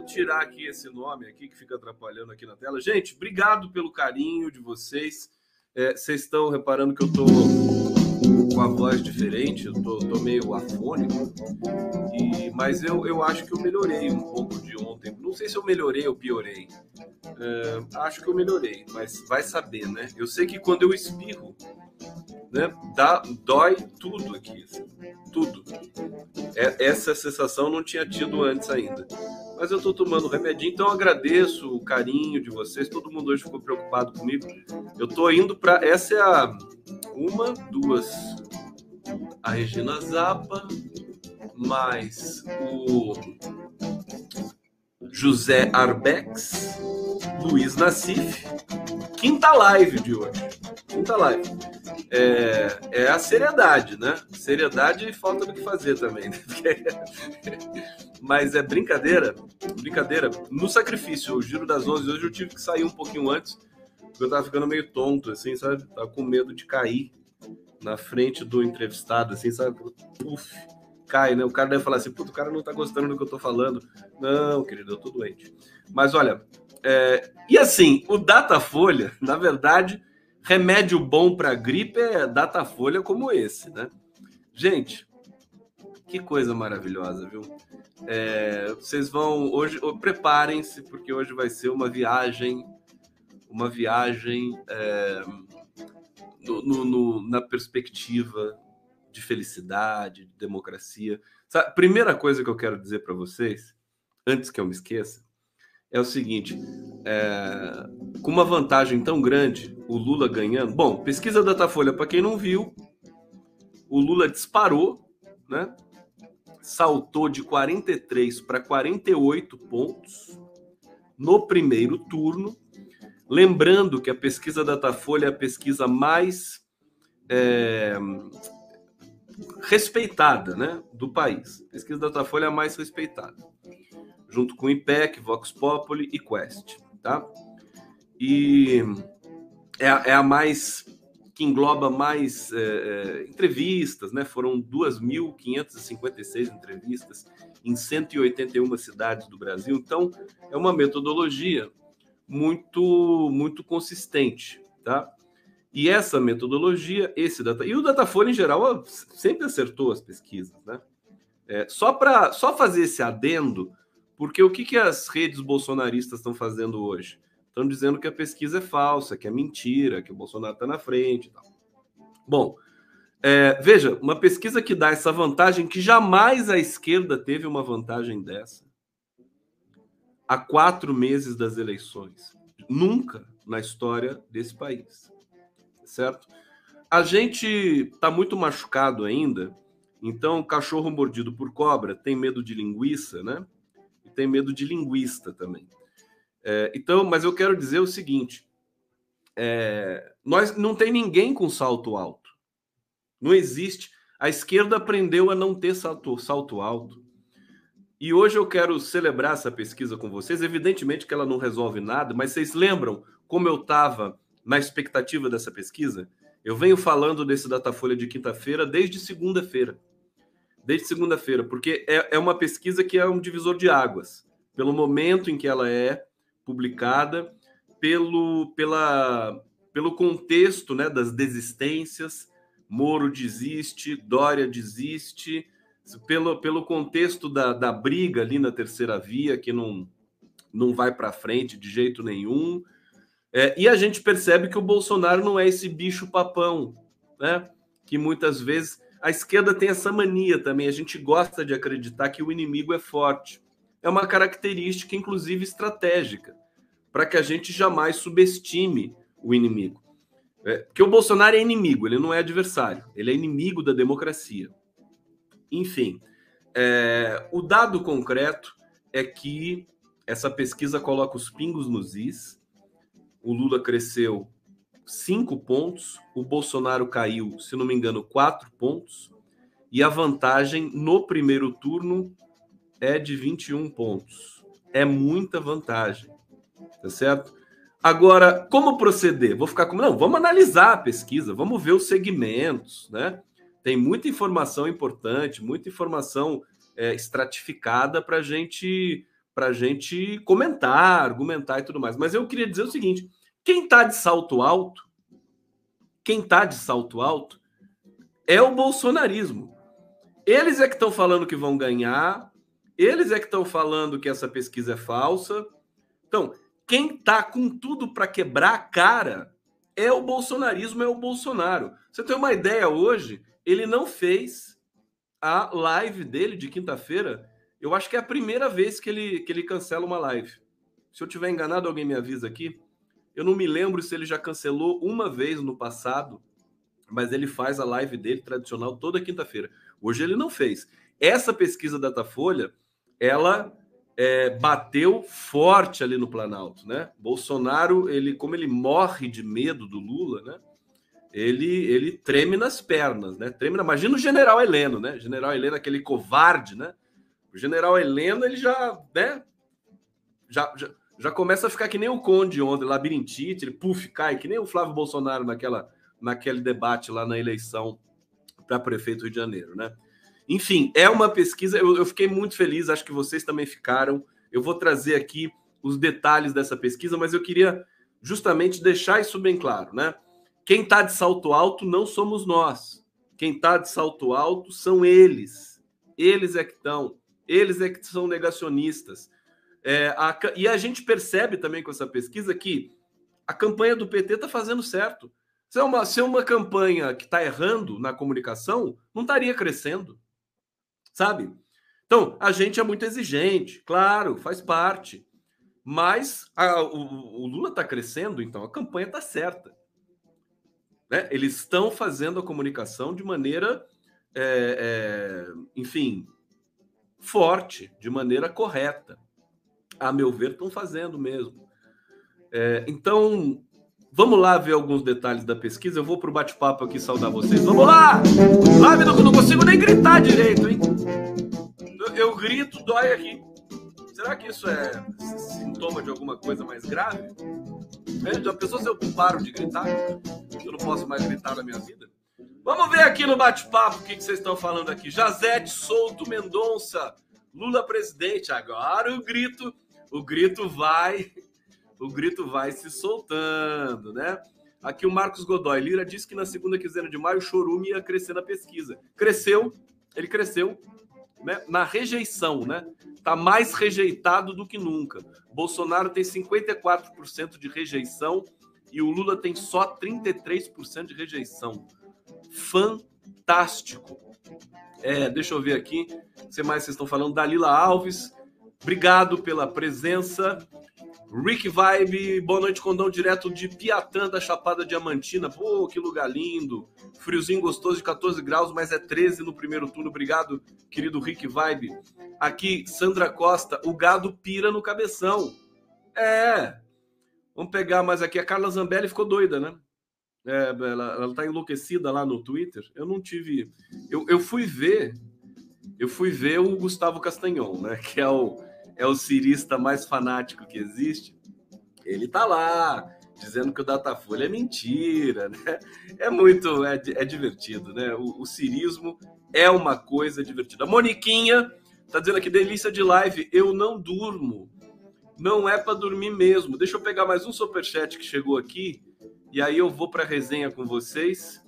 Eu tirar aqui esse nome aqui que fica atrapalhando aqui na tela. Gente, obrigado pelo carinho de vocês. É, vocês estão reparando que eu tô com a voz diferente, eu tô, tô meio afônico, e, mas eu, eu acho que eu melhorei um pouco de ontem. Não sei se eu melhorei ou piorei. É, acho que eu melhorei, mas vai saber, né? Eu sei que quando eu espirro, né, dá, dói tudo aqui, assim, tudo. É, essa sensação não tinha tido antes ainda. Mas eu tô tomando remedinho, então agradeço o carinho de vocês. Todo mundo hoje ficou preocupado comigo. Eu tô indo para essa é a uma, duas, a Regina Zappa, mais o José Arbex, Luiz Nassif, quinta live de hoje. Quinta live. É, é a seriedade, né? Seriedade e falta do que fazer também. Né? Mas é brincadeira, brincadeira. No sacrifício, o Giro das 11 hoje eu tive que sair um pouquinho antes, porque eu tava ficando meio tonto, assim, sabe? Tava com medo de cair na frente do entrevistado, assim, sabe? Uf, cai, né? O cara deve falar assim, puto, o cara não tá gostando do que eu tô falando. Não, querido, eu tô doente. Mas olha, é... e assim, o Datafolha, na verdade, remédio bom para gripe é Datafolha como esse, né? Gente, que coisa maravilhosa, viu? É, vocês vão hoje, preparem-se porque hoje vai ser uma viagem, uma viagem é, no, no, no, na perspectiva de felicidade, de democracia. Sabe, primeira coisa que eu quero dizer para vocês, antes que eu me esqueça, é o seguinte: é, com uma vantagem tão grande, o Lula ganhando. Bom, pesquisa da Datafolha, para quem não viu, o Lula disparou, né? Saltou de 43 para 48 pontos no primeiro turno Lembrando que a pesquisa Datafolha é a pesquisa mais é, respeitada né, do país. A pesquisa Datafolha é a mais respeitada, junto com o IPEC, Vox Populi e Quest. Tá? E é é a mais que engloba mais é, é, entrevistas, né? Foram 2.556 entrevistas em 181 cidades do Brasil. Então, é uma metodologia muito muito consistente, tá? E essa metodologia, esse data e o Datafolha em geral sempre acertou as pesquisas, né? É, só para só fazer esse adendo, porque o que, que as redes bolsonaristas estão fazendo hoje? Estão dizendo que a pesquisa é falsa, que é mentira, que o Bolsonaro está na frente. Tal. Bom, é, veja, uma pesquisa que dá essa vantagem, que jamais a esquerda teve uma vantagem dessa, a quatro meses das eleições. Nunca na história desse país. Certo? A gente está muito machucado ainda, então cachorro mordido por cobra tem medo de linguiça, né? E tem medo de linguista também. É, então, mas eu quero dizer o seguinte: é, nós não tem ninguém com salto alto. Não existe. A esquerda aprendeu a não ter salto, salto alto. E hoje eu quero celebrar essa pesquisa com vocês. Evidentemente que ela não resolve nada, mas vocês lembram como eu estava na expectativa dessa pesquisa? Eu venho falando desse Datafolha de quinta-feira desde segunda-feira. Desde segunda-feira, porque é, é uma pesquisa que é um divisor de águas. Pelo momento em que ela é publicada, pelo, pela, pelo contexto né, das desistências. Moro desiste, Dória desiste, pelo, pelo contexto da, da briga ali na terceira via, que não, não vai para frente de jeito nenhum. É, e a gente percebe que o Bolsonaro não é esse bicho papão, né? Que muitas vezes a esquerda tem essa mania também. A gente gosta de acreditar que o inimigo é forte. É uma característica, inclusive, estratégica, para que a gente jamais subestime o inimigo. É, porque o Bolsonaro é inimigo, ele não é adversário, ele é inimigo da democracia. Enfim, é, o dado concreto é que essa pesquisa coloca os pingos nos is. O Lula cresceu cinco pontos, o Bolsonaro caiu, se não me engano, quatro pontos, e a vantagem no primeiro turno é de 21 pontos. É muita vantagem. Tá certo? Agora, como proceder? Vou ficar como. Não, vamos analisar a pesquisa, vamos ver os segmentos, né? Tem muita informação importante, muita informação é, estratificada para gente, a gente comentar, argumentar e tudo mais. Mas eu queria dizer o seguinte: quem está de salto alto, quem está de salto alto é o bolsonarismo. Eles é que estão falando que vão ganhar, eles é que estão falando que essa pesquisa é falsa. Então, quem está com tudo para quebrar a cara é o bolsonarismo, é o Bolsonaro. Você tem uma ideia hoje? Ele não fez a live dele de quinta-feira. Eu acho que é a primeira vez que ele, que ele cancela uma live. Se eu tiver enganado, alguém me avisa aqui. Eu não me lembro se ele já cancelou uma vez no passado, mas ele faz a live dele tradicional toda quinta-feira. Hoje ele não fez. Essa pesquisa da Datafolha, ela é, bateu forte ali no Planalto, né? Bolsonaro, ele, como ele morre de medo do Lula, né? Ele, ele treme nas pernas, né? Treme. Imagina o General Heleno, né? General Heleno, aquele covarde, né? O General Heleno, ele já, né? Já, já, já começa a ficar que nem o Conde ontem, labirintite, ele puf, cai, que nem o Flávio Bolsonaro naquela, naquele debate lá na eleição para prefeito do Rio de Janeiro, né? Enfim, é uma pesquisa. Eu, eu fiquei muito feliz, acho que vocês também ficaram. Eu vou trazer aqui os detalhes dessa pesquisa, mas eu queria justamente deixar isso bem claro, né? Quem está de salto alto não somos nós. Quem está de salto alto são eles. Eles é que estão. Eles é que são negacionistas. É, a, e a gente percebe também com essa pesquisa que a campanha do PT está fazendo certo. Se é uma, se é uma campanha que está errando na comunicação, não estaria crescendo sabe? Então, a gente é muito exigente, claro, faz parte. Mas a, o, o, Lula está crescendo, então a campanha está certa. Né? Eles estão fazendo a comunicação de maneira, é, é, enfim, forte, de maneira correta. A meu ver, estão fazendo mesmo. É, então, Vamos lá ver alguns detalhes da pesquisa. Eu vou para o bate-papo aqui saudar vocês. Vamos lá! Lá, eu não consigo nem gritar direito, hein? Eu, grito, dói aqui. Será que isso é sintoma de alguma coisa mais grave? Já pensou se eu paro de gritar? Eu não posso mais gritar na minha vida? Vamos ver aqui no bate-papo o que, que vocês estão falando aqui. Jazete Souto Mendonça, Lula presidente. Agora o grito, o grito vai o grito vai se soltando, né? Aqui o Marcos Godoy Lira disse que na segunda quinzena de maio o chorume ia crescer na pesquisa. Cresceu, ele cresceu né? na rejeição, né? Tá mais rejeitado do que nunca. Bolsonaro tem 54% de rejeição e o Lula tem só 33% de rejeição. Fantástico. É, deixa eu ver aqui. O que mais vocês estão falando? Dalila Alves, obrigado pela presença. Rick Vibe, boa noite, Condão, direto de Piatã, da Chapada Diamantina. Pô, que lugar lindo. Friozinho gostoso de 14 graus, mas é 13 no primeiro turno. Obrigado, querido Rick Vibe. Aqui, Sandra Costa, o gado pira no cabeção. É. Vamos pegar mais aqui. A Carla Zambelli ficou doida, né? É, ela, ela tá enlouquecida lá no Twitter. Eu não tive. Eu, eu fui ver. Eu fui ver o Gustavo Castanhon, né? Que é o é o cirista mais fanático que existe, ele tá lá dizendo que o Datafolha é mentira, né? É muito, é, é divertido, né? O, o cirismo é uma coisa divertida. A Moniquinha tá dizendo aqui, delícia de live, eu não durmo. Não é para dormir mesmo. Deixa eu pegar mais um superchat que chegou aqui e aí eu vou para resenha com vocês.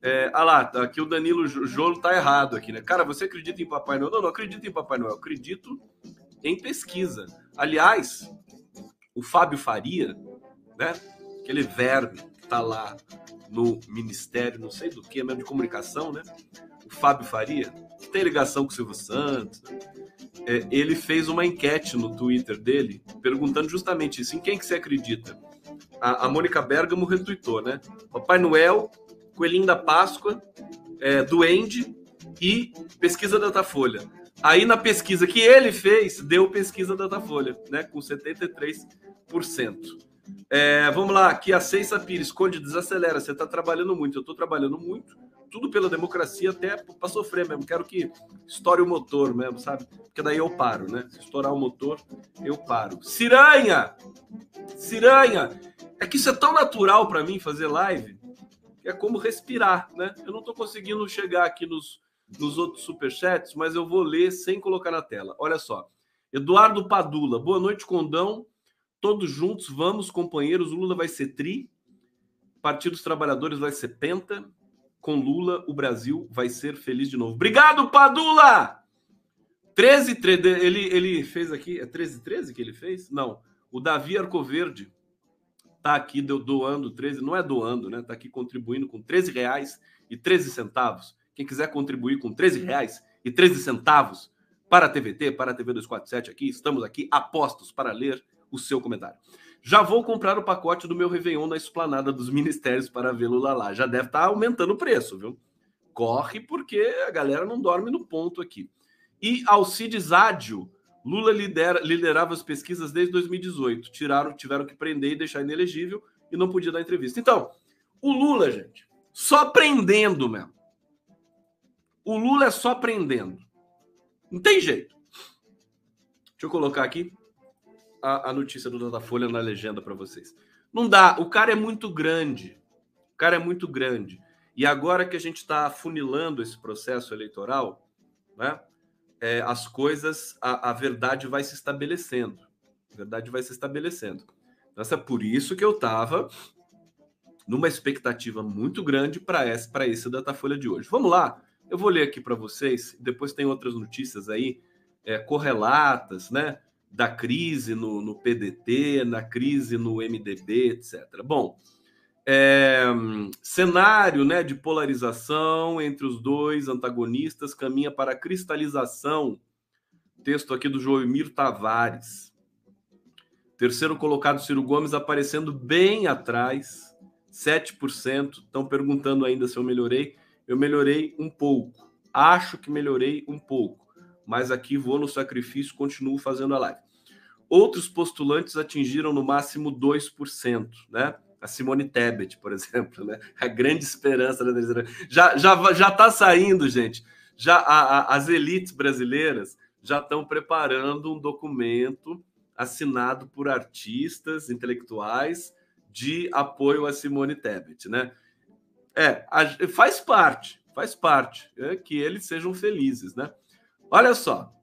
É, ah lá, tá aqui o Danilo Jolo tá errado aqui, né? Cara, você acredita em Papai Noel? Não, não acredito em Papai Noel. Acredito em pesquisa. Aliás, o Fábio Faria, né? Aquele verme que está lá no Ministério, não sei do que, mesmo de comunicação, né? O Fábio Faria, que tem ligação com o Silvio Santos, é, ele fez uma enquete no Twitter dele, perguntando justamente isso: em quem que você acredita? A, a Mônica Bergamo retweetou, né? Papai Noel, Coelhinho da Páscoa, é, Duende e Pesquisa Datafolha. Aí na pesquisa que ele fez, deu pesquisa da Datafolha, né? Com 73%. É, vamos lá, aqui a Ceissa Pires, Conde, desacelera, você está trabalhando muito, eu estou trabalhando muito, tudo pela democracia, até para sofrer mesmo. Quero que estoure o motor mesmo, sabe? Porque daí eu paro, né? Se estourar o motor, eu paro. Ciranha! Ciranha! É que isso é tão natural para mim fazer live, que é como respirar, né? Eu não estou conseguindo chegar aqui nos, nos outros superchats, mas eu vou ler sem colocar na tela. Olha só. Eduardo Padula, boa noite, Condão. Todos juntos, vamos, companheiros. O Lula vai ser tri. Partido dos Trabalhadores vai ser penta. Com Lula, o Brasil vai ser feliz de novo. Obrigado, Padula! 13, 13 ele, ele fez aqui. É 13, 13 que ele fez? Não. O Davi Arcoverde tá aqui doando 13, não é doando, né? Tá aqui contribuindo com 13 reais e 13 centavos. Quem quiser contribuir com 13 reais e 13 centavos para a TVT, para a TV 247 aqui, estamos aqui apostos para ler o seu comentário. Já vou comprar o pacote do meu Réveillon na esplanada dos ministérios para vê-lo lá lá. Já deve estar tá aumentando o preço, viu? Corre porque a galera não dorme no ponto aqui. E Alcides Ádio, Lula lidera, liderava as pesquisas desde 2018. Tiraram, tiveram que prender e deixar inelegível e não podia dar entrevista. Então, o Lula, gente, só prendendo mesmo. O Lula é só prendendo. Não tem jeito. Deixa eu colocar aqui a, a notícia do Datafolha na legenda para vocês. Não dá, o cara é muito grande. O cara é muito grande. E agora que a gente está afunilando esse processo eleitoral, né, é, as coisas, a, a, verdade vai se estabelecendo. A verdade vai se estabelecendo. Então, é por isso que eu estava numa expectativa muito grande para esse, esse Datafolha de hoje. Vamos lá, eu vou ler aqui para vocês, depois tem outras notícias aí é, correlatas, né? da crise no, no PDT, na crise no MDB, etc. Bom, é, cenário né, de polarização entre os dois antagonistas caminha para a cristalização. Texto aqui do Joemir Tavares. Terceiro colocado, Ciro Gomes, aparecendo bem atrás, 7%. Estão perguntando ainda se eu melhorei. Eu melhorei um pouco. Acho que melhorei um pouco mas aqui vou no sacrifício, continuo fazendo a live. Outros postulantes atingiram no máximo 2%, né? A Simone Tebet, por exemplo, né? A grande esperança da. Já já já está saindo, gente. Já a, a, as elites brasileiras já estão preparando um documento assinado por artistas intelectuais de apoio a Simone Tebet, né? É, faz parte, faz parte é, que eles sejam felizes, né? Olha só,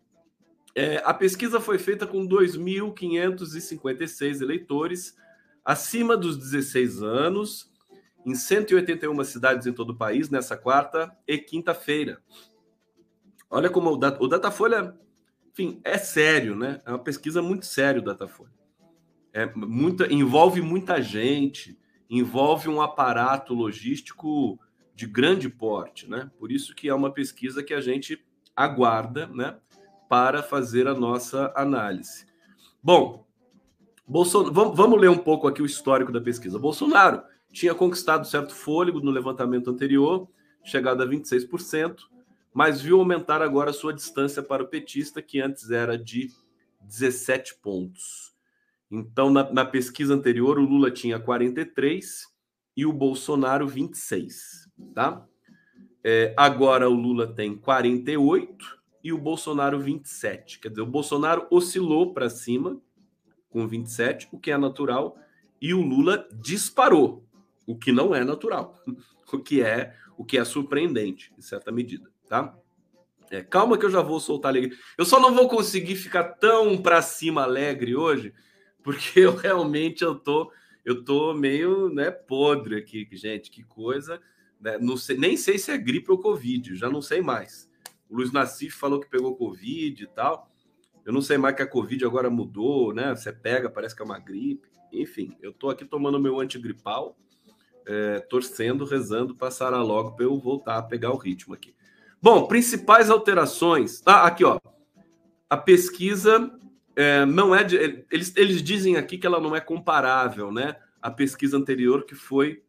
é, a pesquisa foi feita com 2.556 eleitores acima dos 16 anos, em 181 cidades em todo o país, nessa quarta e quinta-feira. Olha como o, o Datafolha, enfim, é sério, né? É uma pesquisa muito séria o Datafolha. É muita, envolve muita gente, envolve um aparato logístico de grande porte, né? Por isso que é uma pesquisa que a gente aguarda, né, para fazer a nossa análise. Bom, Bolsonaro, vamos, vamos ler um pouco aqui o histórico da pesquisa. Bolsonaro tinha conquistado certo fôlego no levantamento anterior, chegado a 26%, mas viu aumentar agora a sua distância para o petista, que antes era de 17 pontos. Então, na, na pesquisa anterior, o Lula tinha 43 e o Bolsonaro 26, tá? É, agora o Lula tem 48 e o Bolsonaro 27. Quer dizer, o Bolsonaro oscilou para cima com 27, o que é natural, e o Lula disparou, o que não é natural, o que é o que é surpreendente em certa medida, tá? É, calma que eu já vou soltar alegre. Eu só não vou conseguir ficar tão para cima alegre hoje, porque eu realmente eu tô eu tô meio, né, podre aqui, gente, que coisa. Né? Não sei, nem sei se é gripe ou Covid, já não sei mais. O Luiz Nassif falou que pegou Covid e tal. Eu não sei mais que a Covid agora mudou, né? Você pega, parece que é uma gripe. Enfim, eu tô aqui tomando meu antigripal, é, torcendo, rezando, passar logo para eu voltar a pegar o ritmo aqui. Bom, principais alterações. Ah, aqui, ó. A pesquisa é, não é de. Eles, eles dizem aqui que ela não é comparável, né? A pesquisa anterior, que foi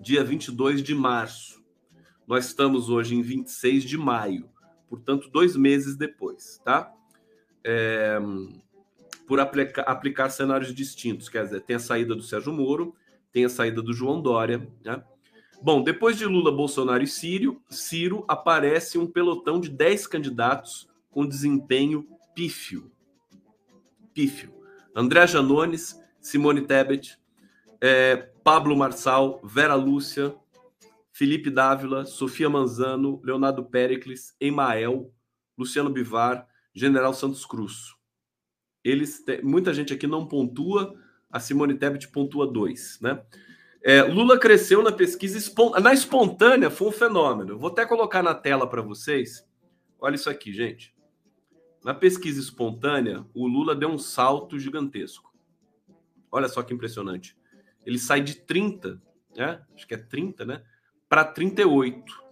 dia 22 de março. Nós estamos hoje em 26 de maio, portanto, dois meses depois, tá? É, por aplica, aplicar cenários distintos, quer dizer, tem a saída do Sérgio Moro, tem a saída do João Dória, né? Bom, depois de Lula, Bolsonaro e Ciro, Ciro aparece um pelotão de 10 candidatos com desempenho pífio. Pífio. André Janones, Simone Tebet, é, Pablo Marçal, Vera Lúcia, Felipe Dávila, Sofia Manzano, Leonardo Pericles, Emael, Luciano Bivar, General Santos Cruz. Eles, muita gente aqui não pontua, a Simone Tebet pontua dois, né? É, Lula cresceu na pesquisa na espontânea, foi um fenômeno. Vou até colocar na tela para vocês. Olha isso aqui, gente. Na pesquisa espontânea, o Lula deu um salto gigantesco. Olha só que impressionante. Ele sai de 30, né? acho que é 30, né? Para 38.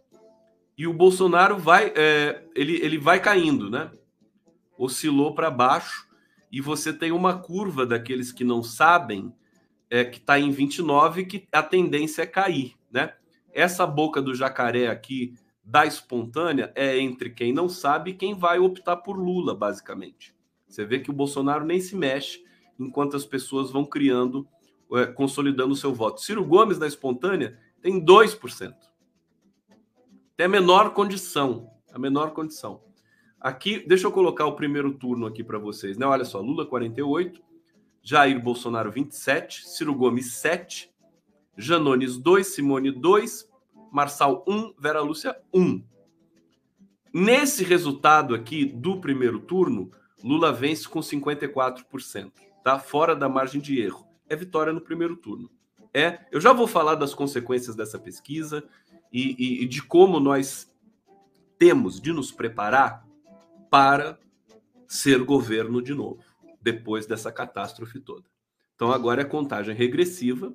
E o Bolsonaro vai, é, ele, ele vai caindo, né? Oscilou para baixo. E você tem uma curva daqueles que não sabem é, que está em 29, que a tendência é cair, né? Essa boca do jacaré aqui da espontânea é entre quem não sabe e quem vai optar por Lula, basicamente. Você vê que o Bolsonaro nem se mexe enquanto as pessoas vão criando, é, consolidando o seu voto. Ciro Gomes, na espontânea, tem 2%. Tem a menor condição. A menor condição. Aqui, deixa eu colocar o primeiro turno aqui para vocês. Né? Olha só, Lula 48, Jair Bolsonaro 27, Ciro Gomes 7, Janones 2, Simone 2, Marçal 1, Vera Lúcia 1. Nesse resultado aqui do primeiro turno, Lula vence com 54%, tá? Fora da margem de erro. É vitória no primeiro turno. É, eu já vou falar das consequências dessa pesquisa e, e, e de como nós temos de nos preparar para ser governo de novo depois dessa catástrofe toda. Então agora é contagem regressiva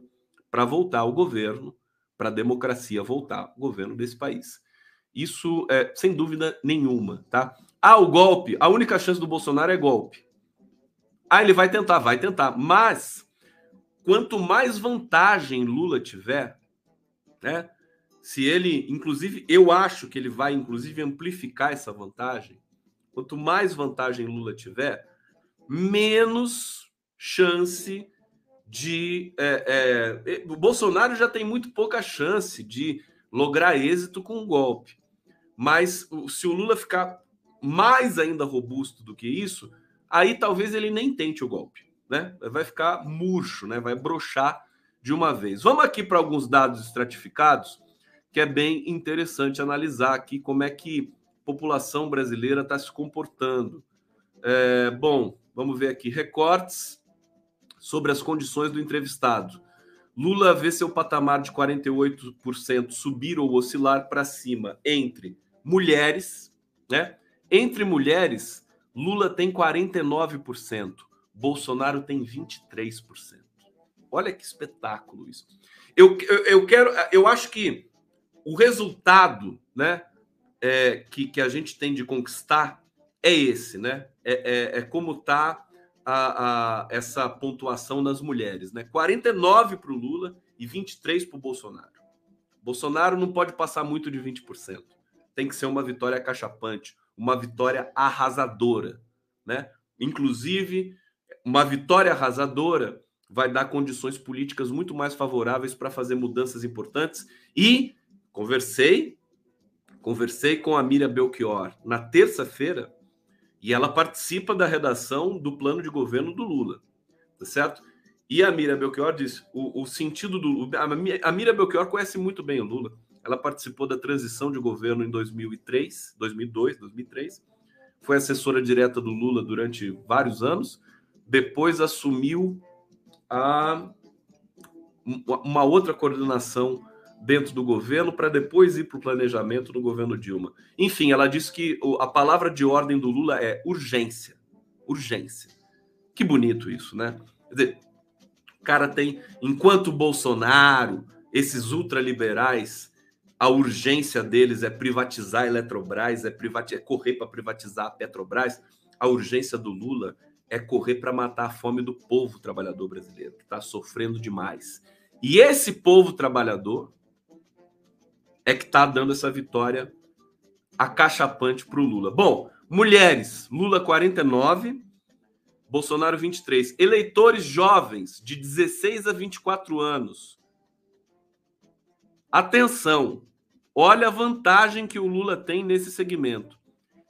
para voltar ao governo, para a democracia voltar ao governo desse país. Isso é sem dúvida nenhuma, tá? Ah, o golpe, a única chance do Bolsonaro é golpe. Ah, ele vai tentar, vai tentar, mas quanto mais vantagem Lula tiver, né? Se ele, inclusive, eu acho que ele vai inclusive amplificar essa vantagem. Quanto mais vantagem Lula tiver, menos chance de. É, é, o Bolsonaro já tem muito pouca chance de lograr êxito com um golpe. Mas se o Lula ficar mais ainda robusto do que isso, aí talvez ele nem tente o golpe. Né? Vai ficar murcho, né? vai brochar de uma vez. Vamos aqui para alguns dados estratificados, que é bem interessante analisar aqui como é que a população brasileira está se comportando. É, bom, Vamos ver aqui recortes sobre as condições do entrevistado. Lula vê seu patamar de 48% subir ou oscilar para cima entre mulheres, né? Entre mulheres, Lula tem 49%, Bolsonaro tem 23%. Olha que espetáculo isso. Eu, eu, eu quero, eu acho que o resultado, né, é, que, que a gente tem de conquistar é esse, né? É, é, é como está a, a, essa pontuação nas mulheres, né? 49 para o Lula e 23 para o Bolsonaro. Bolsonaro não pode passar muito de 20%. Tem que ser uma vitória cachapante, uma vitória arrasadora, né? Inclusive, uma vitória arrasadora vai dar condições políticas muito mais favoráveis para fazer mudanças importantes. E conversei, conversei com a Miriam Belchior na terça-feira e ela participa da redação do plano de governo do Lula, tá certo? E a Mira Belchior disse: o, o sentido do. A Mira Belchior conhece muito bem o Lula. Ela participou da transição de governo em 2003, 2002, 2003. Foi assessora direta do Lula durante vários anos. Depois assumiu a, uma outra coordenação dentro do governo para depois ir para o planejamento do governo Dilma. Enfim, ela disse que a palavra de ordem do Lula é urgência. Urgência. Que bonito isso, né? Quer dizer, o cara tem, enquanto Bolsonaro, esses ultraliberais, a urgência deles é privatizar a Eletrobras, é, é correr para privatizar a Petrobras. A urgência do Lula é correr para matar a fome do povo trabalhador brasileiro, que está sofrendo demais. E esse povo trabalhador é que está dando essa vitória acachapante para o Lula. Bom, mulheres, Lula 49, Bolsonaro 23. Eleitores jovens de 16 a 24 anos. Atenção, olha a vantagem que o Lula tem nesse segmento: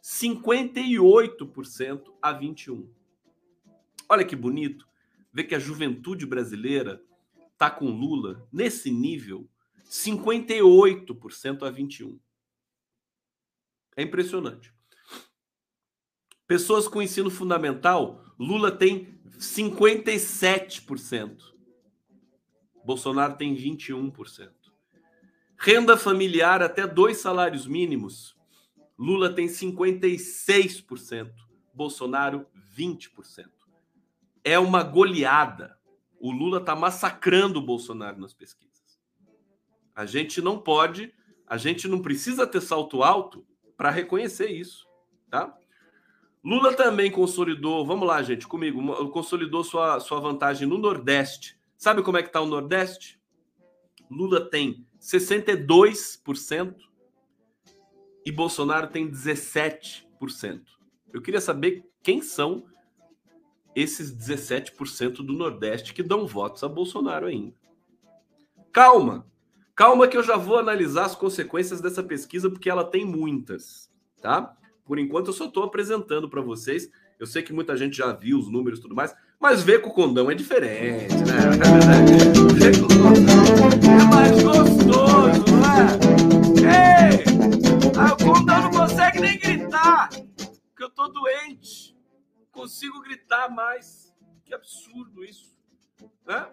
58% a 21%. Olha que bonito ver que a juventude brasileira está com Lula nesse nível 58% a 21%. É impressionante. Pessoas com ensino fundamental, Lula tem 57%. Bolsonaro tem 21%. Renda familiar até dois salários mínimos, Lula tem 56%, Bolsonaro 20%. É uma goleada. O Lula está massacrando o Bolsonaro nas pesquisas. A gente não pode, a gente não precisa ter salto alto para reconhecer isso, tá? Lula também consolidou, vamos lá, gente, comigo, consolidou sua, sua vantagem no Nordeste. Sabe como é que está o Nordeste? Lula tem 62% e Bolsonaro tem 17%. Eu queria saber quem são esses 17% do Nordeste que dão votos a Bolsonaro ainda. Calma, calma que eu já vou analisar as consequências dessa pesquisa porque ela tem muitas, tá? Por enquanto, eu só estou apresentando para vocês. Eu sei que muita gente já viu os números e tudo mais, mas ver com o condão é diferente, né? Condão é mais gostoso, não é? Ei! Ah, o condão não consegue nem gritar, porque eu tô doente. Consigo gritar mais. Que absurdo isso. Né?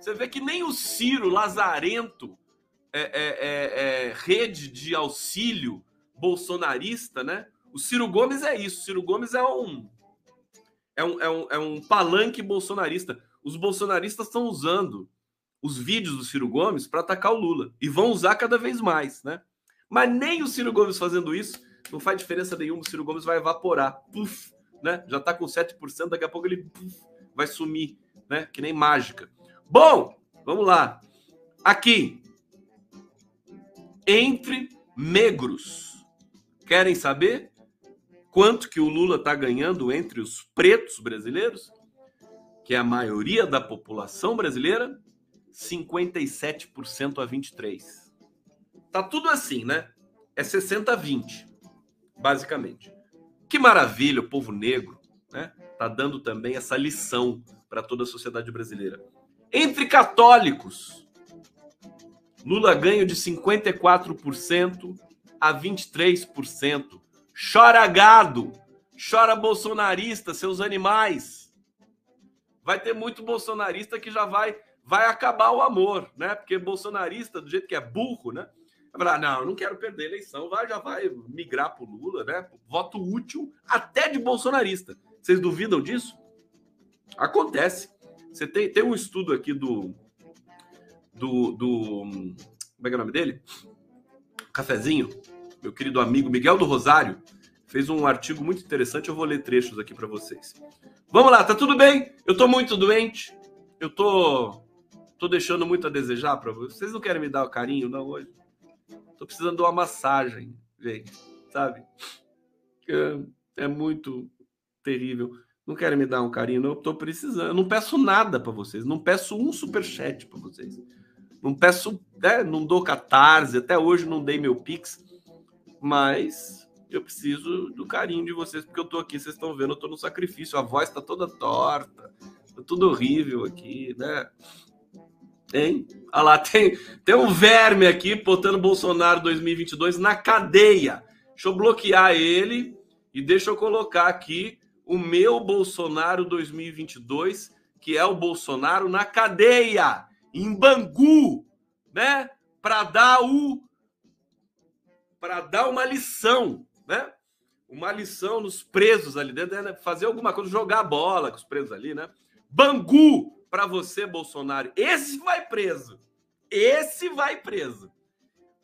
Você vê que nem o Ciro Lazarento, é, é, é, é rede de auxílio, bolsonarista, né? O Ciro Gomes é isso. O Ciro Gomes é um, é um, é um, é um palanque bolsonarista. Os bolsonaristas estão usando os vídeos do Ciro Gomes para atacar o Lula e vão usar cada vez mais, né? Mas nem o Ciro Gomes fazendo isso não faz diferença nenhuma. O Ciro Gomes vai evaporar, Puf, né? Já está com 7%, daqui a pouco ele puf, vai sumir, né? Que nem mágica. Bom, vamos lá. Aqui, entre negros. Querem saber quanto que o Lula está ganhando entre os pretos brasileiros, que é a maioria da população brasileira? 57% a 23. Tá tudo assim, né? É 60 a 20, basicamente. Que maravilha, o povo negro, né? Tá dando também essa lição para toda a sociedade brasileira. Entre católicos, Lula ganha de 54% a 23%. Chora gado, chora bolsonarista, seus animais. Vai ter muito bolsonarista que já vai vai acabar o amor, né? Porque bolsonarista, do jeito que é burro, né? Vai falar, não, não quero perder a eleição, vai, já vai migrar para o Lula, né? Voto útil até de bolsonarista. Vocês duvidam disso? Acontece. Você tem, tem um estudo aqui do, do, do. Como é que é o nome dele? Cafezinho meu querido amigo Miguel do Rosário, fez um artigo muito interessante. Eu vou ler trechos aqui para vocês. Vamos lá, tá tudo bem? Eu tô muito doente. Eu tô tô deixando muito a desejar para vocês. Vocês não querem me dar o carinho não hoje? Tô precisando de uma massagem, gente, sabe? É, é muito terrível. Não querem me dar um carinho. Eu tô precisando. Eu não peço nada para vocês. Não peço um super chat para vocês. Não peço, né? não dou catarse. Até hoje não dei meu pix mas eu preciso do carinho de vocês, porque eu tô aqui, vocês estão vendo, eu tô no sacrifício, a voz tá toda torta, tá tudo horrível aqui, né? Hein? Olha lá, tem, tem um verme aqui botando Bolsonaro 2022 na cadeia. Deixa eu bloquear ele e deixa eu colocar aqui o meu Bolsonaro 2022, que é o Bolsonaro na cadeia, em Bangu, né? Para dar o para dar uma lição, né? Uma lição nos presos ali dentro, né? fazer alguma coisa, jogar bola com os presos ali, né? Bangu para você, Bolsonaro. Esse vai preso. Esse vai preso.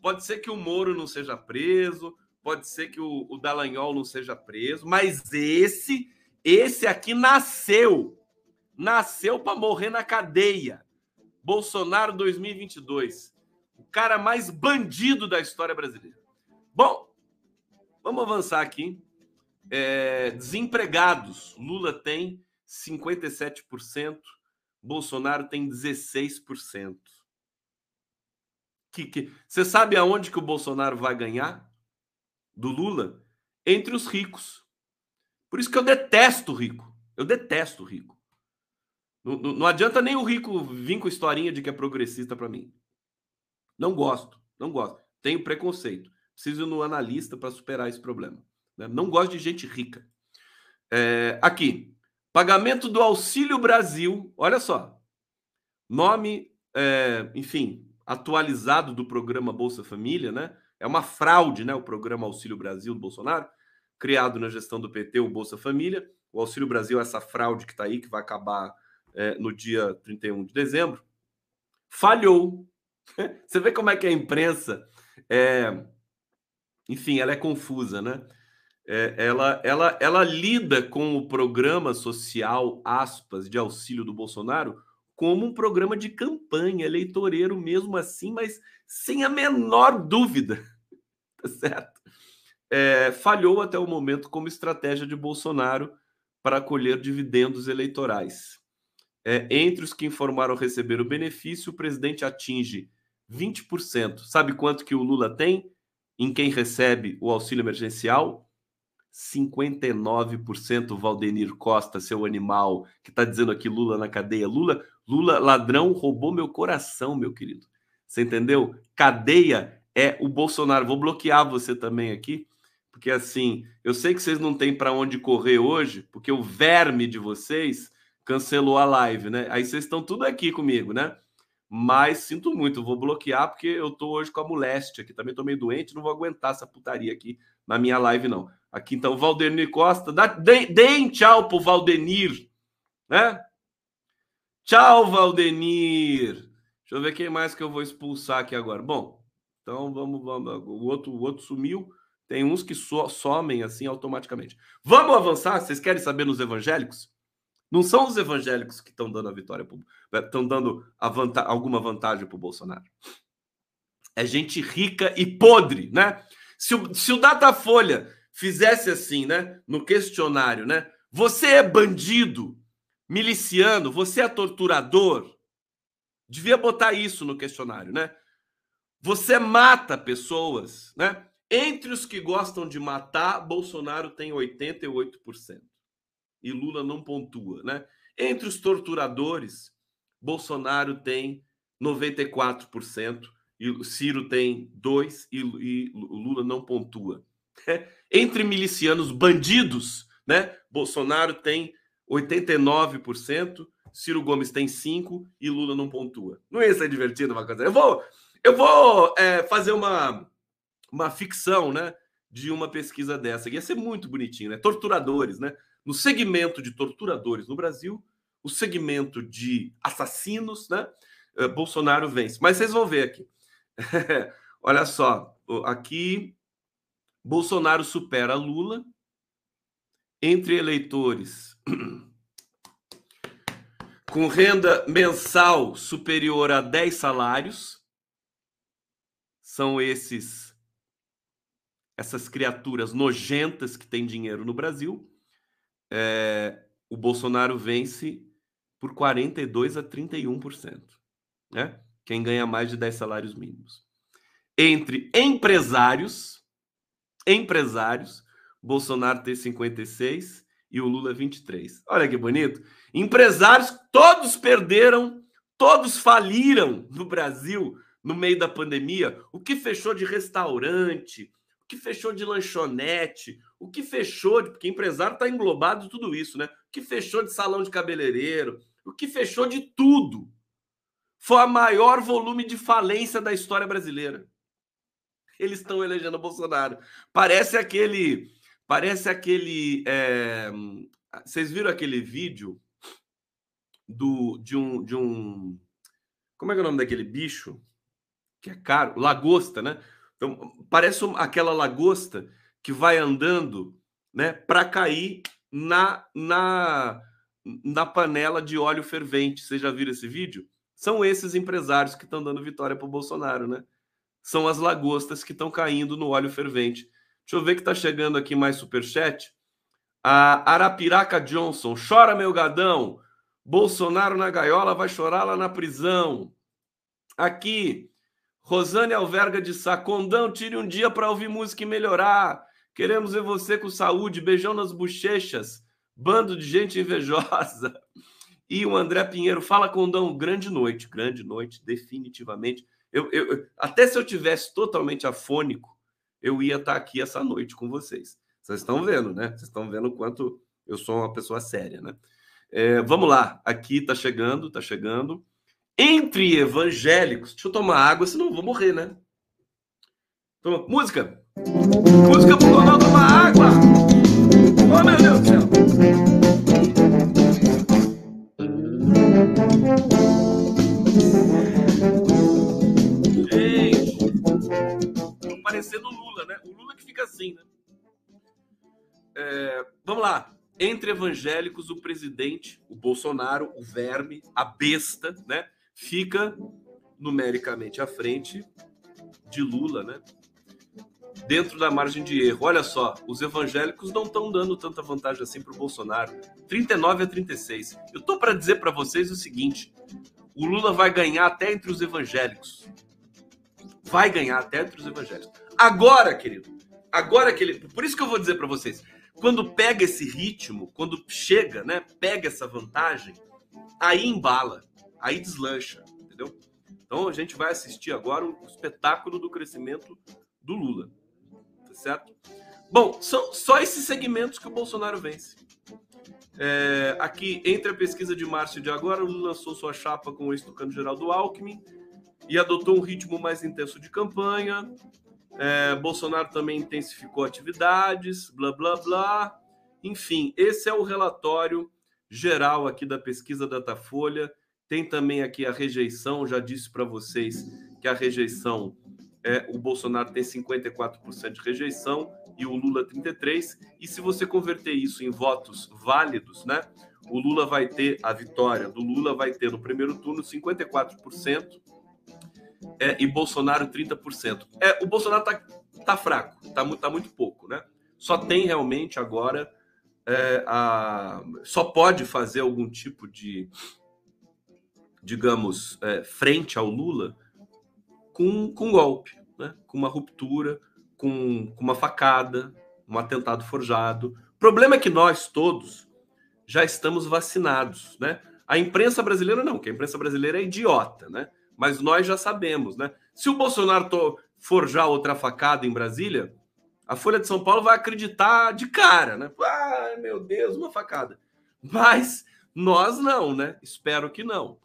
Pode ser que o Moro não seja preso, pode ser que o, o Dallagnol não seja preso, mas esse, esse aqui nasceu. Nasceu para morrer na cadeia. Bolsonaro 2022. O cara mais bandido da história brasileira. Bom, vamos avançar aqui. É, desempregados, Lula tem 57%, Bolsonaro tem 16%. que, que... Você sabe aonde que o Bolsonaro vai ganhar do Lula? Entre os ricos. Por isso que eu detesto o rico. Eu detesto o rico. Não, não, não adianta nem o rico vir com historinha de que é progressista para mim. Não gosto, não gosto. Tenho preconceito. Preciso ir no analista para superar esse problema. Né? Não gosto de gente rica. É, aqui, pagamento do Auxílio Brasil. Olha só. Nome, é, enfim, atualizado do programa Bolsa Família, né? É uma fraude, né? O programa Auxílio Brasil do Bolsonaro, criado na gestão do PT, o Bolsa Família. O Auxílio Brasil é essa fraude que está aí, que vai acabar é, no dia 31 de dezembro. Falhou. Você vê como é que a imprensa é, enfim, ela é confusa, né? É, ela, ela, ela lida com o programa social, aspas, de auxílio do Bolsonaro como um programa de campanha eleitoreiro mesmo assim, mas sem a menor dúvida, tá certo? É, falhou até o momento como estratégia de Bolsonaro para colher dividendos eleitorais. É, entre os que informaram receber o benefício, o presidente atinge 20%. Sabe quanto que o Lula tem? em quem recebe o auxílio emergencial, 59% Valdenir Costa, seu animal, que está dizendo aqui Lula na cadeia. Lula, Lula, ladrão, roubou meu coração, meu querido. Você entendeu? Cadeia é o Bolsonaro. Vou bloquear você também aqui, porque assim, eu sei que vocês não têm para onde correr hoje, porque o verme de vocês cancelou a live, né? Aí vocês estão tudo aqui comigo, né? Mas sinto muito, vou bloquear porque eu tô hoje com a moléstia aqui. Também tô meio doente, não vou aguentar essa putaria aqui na minha live, não. Aqui então, Valdenir Costa, dá, deem tchau pro Valdenir, né? Tchau, Valdenir. Deixa eu ver quem mais que eu vou expulsar aqui agora. Bom, então vamos, vamos. O outro, o outro sumiu. Tem uns que so, somem assim automaticamente. Vamos avançar? Vocês querem saber nos evangélicos? Não são os evangélicos que estão dando a vitória, estão dando a vanta alguma vantagem para o Bolsonaro. É gente rica e podre, né? Se o, se o Datafolha fizesse assim, né, no questionário, né? Você é bandido, miliciano, você é torturador. Devia botar isso no questionário, né? Você mata pessoas, né? Entre os que gostam de matar, Bolsonaro tem 88% e Lula não pontua, né? Entre os torturadores, Bolsonaro tem 94% e Ciro tem 2 e, e Lula não pontua. Entre milicianos bandidos, né? Bolsonaro tem 89%, Ciro Gomes tem 5 e Lula não pontua. Não ia ser divertido uma coisa. Eu vou, eu vou é, fazer uma, uma ficção, né? De uma pesquisa dessa. Ia ser muito bonitinho, né? Torturadores, né? no segmento de torturadores no Brasil, o segmento de assassinos, né? Eh, Bolsonaro vence. Mas vocês vão ver aqui. Olha só, aqui Bolsonaro supera Lula entre eleitores com renda mensal superior a 10 salários. São esses essas criaturas nojentas que têm dinheiro no Brasil é, o Bolsonaro vence por 42 a 31%, né? Quem ganha mais de 10 salários mínimos. Entre empresários, empresários, Bolsonaro tem 56 e o Lula 23. Olha que bonito. Empresários todos perderam, todos faliram no Brasil no meio da pandemia. O que fechou de restaurante, o que fechou de lanchonete, o que fechou, porque empresário está englobado tudo isso, né? O que fechou de salão de cabeleireiro, o que fechou de tudo. Foi o maior volume de falência da história brasileira. Eles estão elegendo Bolsonaro. Parece aquele. Parece aquele. É... Vocês viram aquele vídeo do, de, um, de um. Como é que é o nome daquele bicho? Que é caro? Lagosta, né? Então, parece aquela lagosta que vai andando, né, para cair na, na, na panela de óleo fervente. Vocês já viram esse vídeo? São esses empresários que estão dando vitória para o Bolsonaro, né? São as lagostas que estão caindo no óleo fervente. Deixa eu ver que está chegando aqui mais superchat. A Arapiraca Johnson, chora meu gadão. Bolsonaro na gaiola vai chorar lá na prisão. Aqui, Rosane Alverga de Sá, Condão, tire um dia para ouvir música e melhorar. Queremos ver você com saúde. Beijão nas bochechas. Bando de gente invejosa. E o André Pinheiro, fala Condão, grande noite. Grande noite, definitivamente. Eu, eu, até se eu tivesse totalmente afônico, eu ia estar aqui essa noite com vocês. Vocês estão vendo, né? Vocês estão vendo o quanto eu sou uma pessoa séria, né? É, vamos lá, aqui tá chegando, tá chegando. Entre evangélicos, deixa eu tomar água, senão eu vou morrer, né? Toma, música! Música pro Ronaldo tomar água! Oh, meu Deus do céu! Gente, parecendo o Lula, né? O Lula que fica assim, né? É, vamos lá. Entre evangélicos, o presidente, o Bolsonaro, o verme, a besta, né? Fica numericamente à frente de Lula, né? Dentro da margem de erro. Olha só, os evangélicos não estão dando tanta vantagem assim para o Bolsonaro. 39 a 36. Eu tô para dizer para vocês o seguinte: o Lula vai ganhar até entre os evangélicos. Vai ganhar até entre os evangélicos. Agora, querido, agora que ele. Por isso que eu vou dizer para vocês: quando pega esse ritmo, quando chega, né, pega essa vantagem, aí embala, aí deslancha, entendeu? Então a gente vai assistir agora o espetáculo do crescimento do Lula, tá certo? Bom, são só esses segmentos que o Bolsonaro vence. É, aqui, entre a pesquisa de março e de agora, o Lula lançou sua chapa com o ex-tucano do Alckmin e adotou um ritmo mais intenso de campanha. É, Bolsonaro também intensificou atividades, blá blá blá. Enfim, esse é o relatório geral aqui da pesquisa Datafolha. Tem também aqui a rejeição, já disse para vocês que a rejeição é o Bolsonaro tem 54% de rejeição e o Lula 33. E se você converter isso em votos válidos, né? O Lula vai ter a vitória do Lula vai ter no primeiro turno 54% é, e Bolsonaro 30%. É, o Bolsonaro tá, tá fraco, tá, tá muito pouco, né? Só tem realmente agora é, a, só pode fazer algum tipo de, digamos, é, frente ao Lula com, com um golpe, né? com uma ruptura, com, com uma facada, um atentado forjado. O problema é que nós todos já estamos vacinados, né? A imprensa brasileira não, que a imprensa brasileira é idiota, né? mas nós já sabemos, né? Se o Bolsonaro forjar outra facada em Brasília, a Folha de São Paulo vai acreditar de cara, né? Ah, meu Deus, uma facada. Mas nós não, né? Espero que não.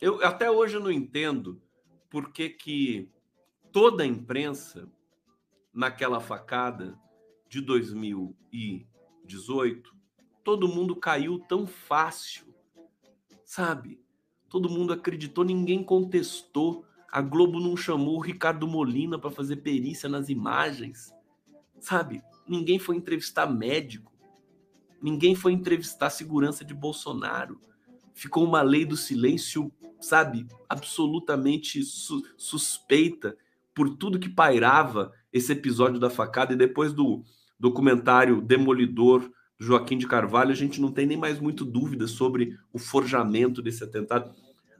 Eu até hoje não entendo por que, que toda a imprensa naquela facada de 2018, todo mundo caiu tão fácil, sabe? Todo mundo acreditou, ninguém contestou. A Globo não chamou o Ricardo Molina para fazer perícia nas imagens. Sabe? Ninguém foi entrevistar médico. Ninguém foi entrevistar segurança de Bolsonaro. Ficou uma lei do silêncio, sabe, absolutamente su suspeita por tudo que pairava esse episódio da facada e depois do documentário Demolidor Joaquim de Carvalho, a gente não tem nem mais muito dúvida sobre o forjamento desse atentado.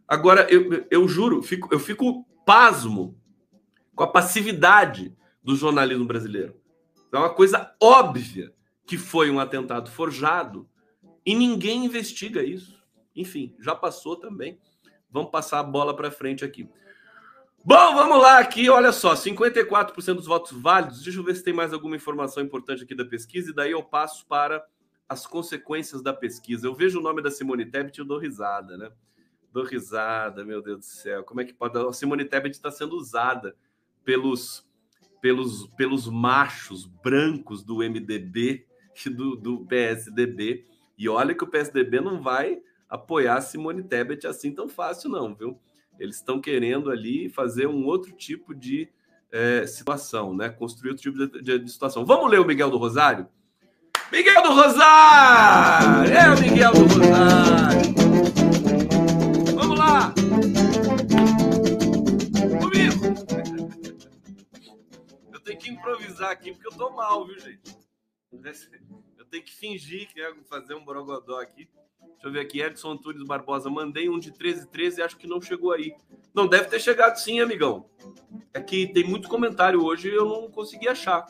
Agora, eu, eu juro, fico, eu fico pasmo com a passividade do jornalismo brasileiro. É uma coisa óbvia que foi um atentado forjado e ninguém investiga isso. Enfim, já passou também. Vamos passar a bola para frente aqui. Bom, vamos lá aqui, olha só, 54% dos votos válidos. Deixa eu ver se tem mais alguma informação importante aqui da pesquisa e daí eu passo para as consequências da pesquisa. Eu vejo o nome da Simone Tebet e eu dou risada, né? Dou risada, meu Deus do céu. Como é que pode? A Simone Tebet está sendo usada pelos, pelos, pelos machos brancos do MDB e do, do PSDB. E olha que o PSDB não vai apoiar Simone Tebet assim tão fácil, não, viu? Eles estão querendo ali fazer um outro tipo de é, situação, né? Construir outro tipo de, de, de, situação. Vamos ler o Miguel do Rosário? Miguel do Rosário! É o Miguel do Rosário! Vamos lá! Comigo! Eu tenho que improvisar aqui porque eu tô mal, viu, gente? Eu tenho que fingir que é fazer um borogodó aqui. Deixa eu ver aqui, Edson Antunes Barbosa. Mandei um de 13 13 e acho que não chegou aí. Não, deve ter chegado sim, amigão. É que tem muito comentário hoje e eu não consegui achar.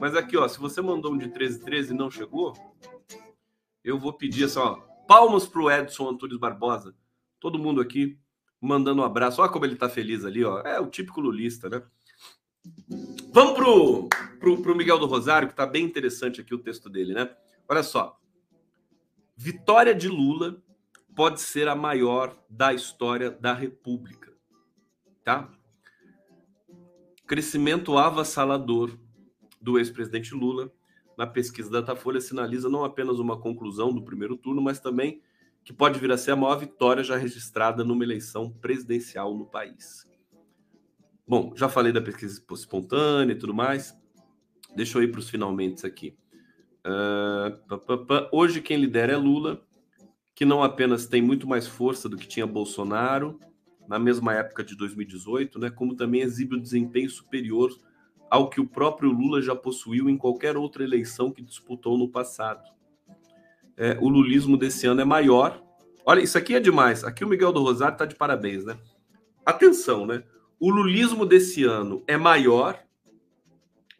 Mas aqui, ó, se você mandou um de 1313 e não chegou, eu vou pedir assim, ó, palmas pro Edson Antunes Barbosa. Todo mundo aqui mandando um abraço. Olha como ele tá feliz ali, ó. É o típico lulista, né? Vamos pro, pro, pro Miguel do Rosário, que tá bem interessante aqui o texto dele, né? Olha só. Vitória de Lula pode ser a maior da história da República, tá? Crescimento avassalador do ex-presidente Lula na pesquisa da Datafolha sinaliza não apenas uma conclusão do primeiro turno, mas também que pode vir a ser a maior vitória já registrada numa eleição presidencial no país. Bom, já falei da pesquisa espontânea e tudo mais. Deixa eu ir para os finalmente aqui. Pá. Hoje quem lidera é Lula, que não apenas tem muito mais força do que tinha Bolsonaro na mesma época de 2018, né, como também exibe um desempenho superior ao que o próprio Lula já possuiu em qualquer outra eleição que disputou no passado. É, o lulismo desse ano é maior. Olha, isso aqui é demais. Aqui o Miguel do Rosário está de parabéns, né? Atenção, né? O lulismo desse ano é maior,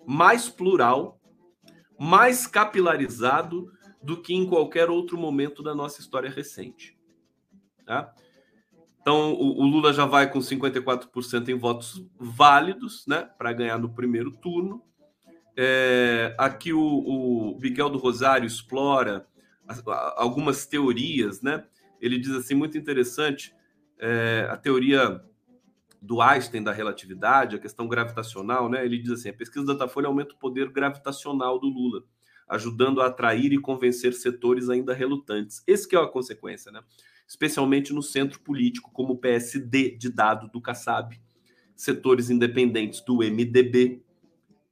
mais plural, mais capilarizado do que em qualquer outro momento da nossa história recente. Tá? Então, o, o Lula já vai com 54% em votos válidos, né, para ganhar no primeiro turno. É, aqui o, o, Miguel do Rosário explora algumas teorias, né? Ele diz assim muito interessante é, a teoria do Einstein da relatividade, a questão gravitacional, né? Ele diz assim: a pesquisa da Datafolha aumenta o poder gravitacional do Lula, ajudando a atrair e convencer setores ainda relutantes. Esse que é a consequência, né? especialmente no centro político, como o PSD de dado do Kassab, setores independentes do MDB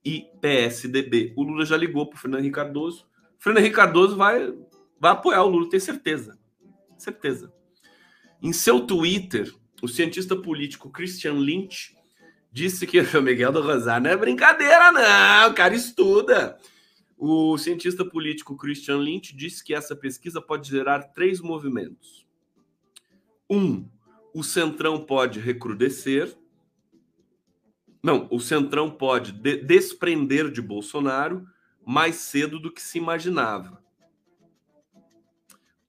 e PSDB. O Lula já ligou para o Fernando Henrique Cardoso. O Fernando Henrique Cardoso vai, vai apoiar o Lula, tem certeza. Certeza. Em seu Twitter, o cientista político Christian Lynch disse que o Miguel do Rosário não é brincadeira, não. O cara estuda. O cientista político Christian Lynch disse que essa pesquisa pode gerar três movimentos. Um, o Centrão pode recrudescer. Não, o Centrão pode de desprender de Bolsonaro mais cedo do que se imaginava.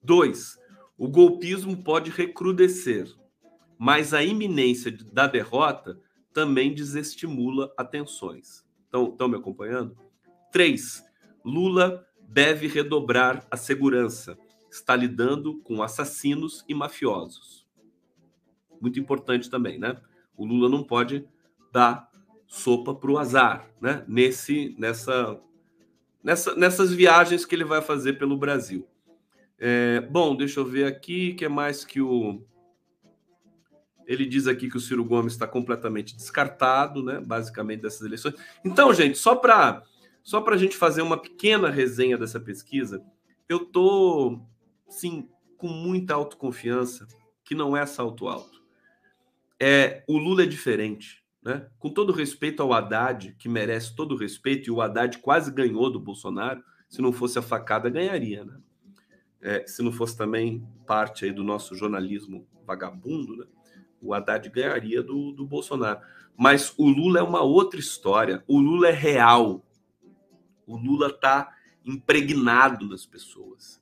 Dois, o golpismo pode recrudescer, mas a iminência da derrota também desestimula atenções. Então, estão me acompanhando? Três, Lula deve redobrar a segurança está lidando com assassinos e mafiosos. Muito importante também, né? O Lula não pode dar sopa para o azar, né? Nesse, nessa, nessa, nessas viagens que ele vai fazer pelo Brasil. É, bom, deixa eu ver aqui, que é mais que o ele diz aqui que o Ciro Gomes está completamente descartado, né? Basicamente dessas eleições. Então, gente, só para só para a gente fazer uma pequena resenha dessa pesquisa, eu tô sim, com muita autoconfiança, que não é salto alto. É, o Lula é diferente. Né? Com todo respeito ao Haddad, que merece todo o respeito, e o Haddad quase ganhou do Bolsonaro, se não fosse a facada, ganharia. Né? É, se não fosse também parte aí do nosso jornalismo vagabundo, né? O Haddad ganharia do, do Bolsonaro. Mas o Lula é uma outra história. O Lula é real. O Lula está impregnado nas pessoas.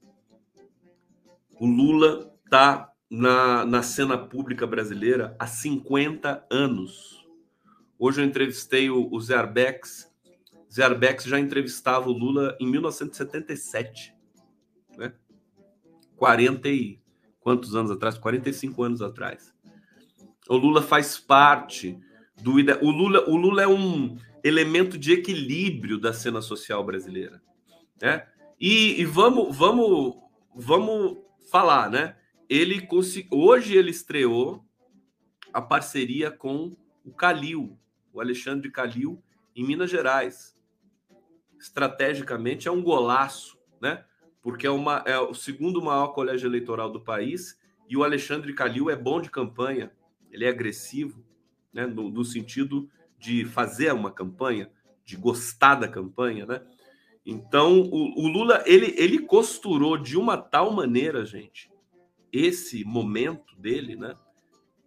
O Lula está na, na cena pública brasileira há 50 anos. Hoje eu entrevistei o, o Zé Arbex. Zé Arbex já entrevistava o Lula em 1977. Né? 40 e quantos anos atrás? 45 anos atrás. O Lula faz parte do o Lula, o Lula é um elemento de equilíbrio da cena social brasileira, né? E, e vamos vamos vamos falar, né? Ele hoje ele estreou a parceria com o Calil, o Alexandre Calil, em Minas Gerais. Estrategicamente é um golaço, né? Porque é, uma, é o segundo maior colégio eleitoral do país e o Alexandre Calil é bom de campanha, ele é agressivo, né? no, no sentido de fazer uma campanha, de gostar da campanha, né? Então, o, o, Lula, ele, ele costurou de uma tal maneira, gente, esse momento dele, né?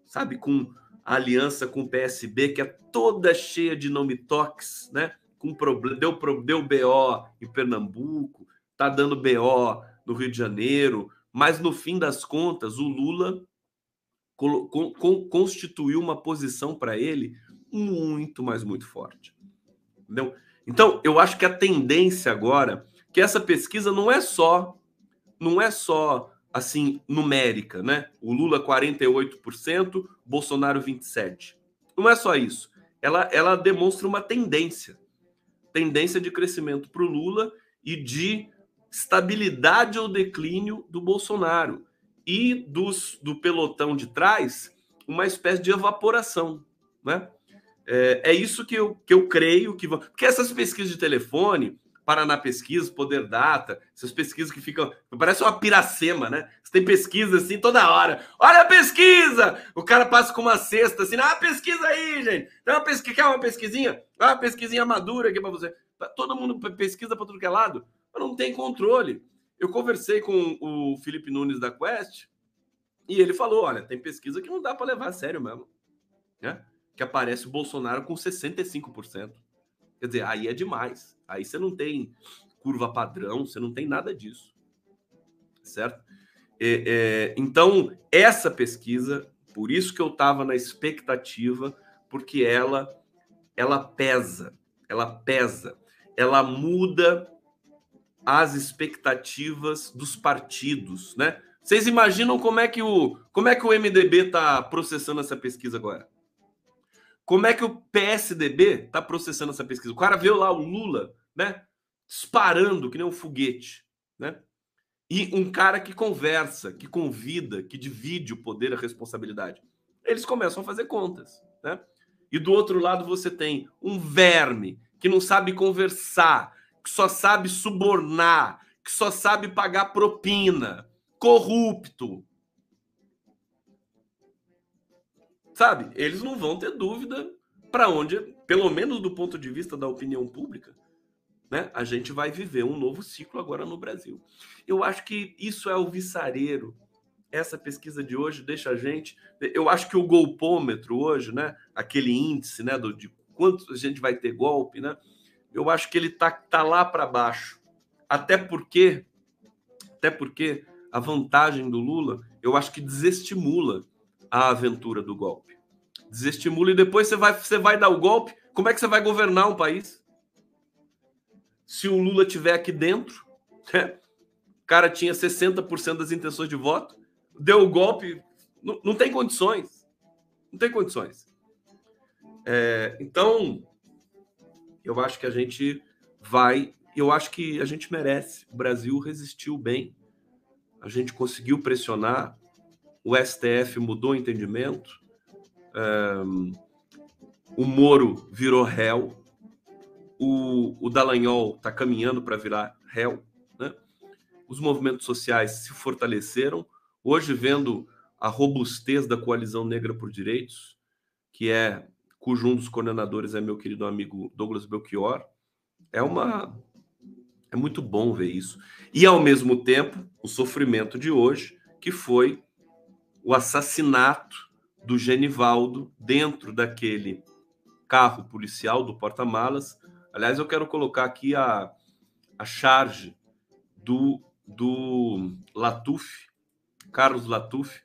Sabe, com a aliança com o PSB, que é toda cheia de nome toques, né? Com problema, deu, deu BO em Pernambuco, tá dando BO no Rio de Janeiro, mas no fim das contas, o Lula constituiu uma posição para ele muito, mas muito forte. Entendeu? Então, eu acho que a tendência agora que essa pesquisa não é só não é só assim numérica, né? O Lula 48%, Bolsonaro 27. Não é só isso. Ela ela demonstra uma tendência. Tendência de crescimento para o Lula e de estabilidade ou declínio do Bolsonaro e dos, do pelotão de trás uma espécie de evaporação, né? É, é isso que eu, que eu creio que vão. Porque essas pesquisas de telefone, Paraná Pesquisa, Poder Data, essas pesquisas que ficam. Parece uma piracema, né? Você tem pesquisa assim toda hora. Olha a pesquisa! O cara passa com uma cesta assim, ah, pesquisa aí, gente. Tem uma pesquisa, quer uma pesquisinha? Ah, pesquisinha madura aqui para você. Todo mundo pesquisa para tudo que é lado, mas não tem controle. Eu conversei com o Felipe Nunes da Quest e ele falou: olha, tem pesquisa que não dá para levar a sério mesmo. Né? que aparece o Bolsonaro com 65%. Quer dizer, aí é demais. Aí você não tem curva padrão, você não tem nada disso. Certo? É, é, então, essa pesquisa, por isso que eu estava na expectativa, porque ela, ela pesa, ela pesa, ela muda as expectativas dos partidos, né? Vocês imaginam como é que o, como é que o MDB está processando essa pesquisa agora? Como é que o PSDB está processando essa pesquisa? O cara viu lá o Lula, né? Disparando que nem um foguete, né? E um cara que conversa, que convida, que divide o poder e a responsabilidade. Eles começam a fazer contas, né? E do outro lado você tem um verme que não sabe conversar, que só sabe subornar, que só sabe pagar propina, corrupto, sabe? Eles não vão ter dúvida para onde, pelo menos do ponto de vista da opinião pública, né? A gente vai viver um novo ciclo agora no Brasil. Eu acho que isso é o viçareiro. Essa pesquisa de hoje deixa a gente. Eu acho que o golpômetro hoje, né? Aquele índice, né? Do, de quanto a gente vai ter golpe, né? Eu acho que ele tá, tá lá para baixo. Até porque, até porque a vantagem do Lula, eu acho que desestimula a aventura do golpe. Desestimula e depois você vai, você vai dar o golpe. Como é que você vai governar um país? Se o Lula tiver aqui dentro, né? o cara tinha 60% das intenções de voto, deu o golpe, não, não tem condições. Não tem condições. É, então, eu acho que a gente vai, eu acho que a gente merece. O Brasil resistiu bem, a gente conseguiu pressionar. O STF mudou o entendimento, um, o Moro virou réu, o, o Dallagnol está caminhando para virar réu, né? os movimentos sociais se fortaleceram, hoje vendo a robustez da coalizão negra por direitos, que é cujo um dos coordenadores é meu querido amigo Douglas Belchior, é uma é muito bom ver isso. E ao mesmo tempo, o sofrimento de hoje, que foi o assassinato do Genivaldo dentro daquele carro policial do porta-malas. Aliás, eu quero colocar aqui a, a charge do, do Latuf, Carlos Latuf,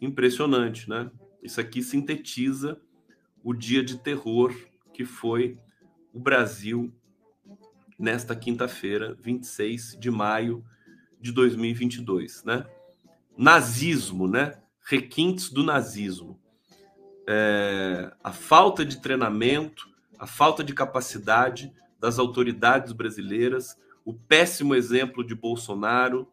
impressionante, né? Isso aqui sintetiza o dia de terror que foi o Brasil nesta quinta-feira, 26 de maio de 2022, né? nazismo, né? Requintes do nazismo. É, a falta de treinamento, a falta de capacidade das autoridades brasileiras, o péssimo exemplo de Bolsonaro,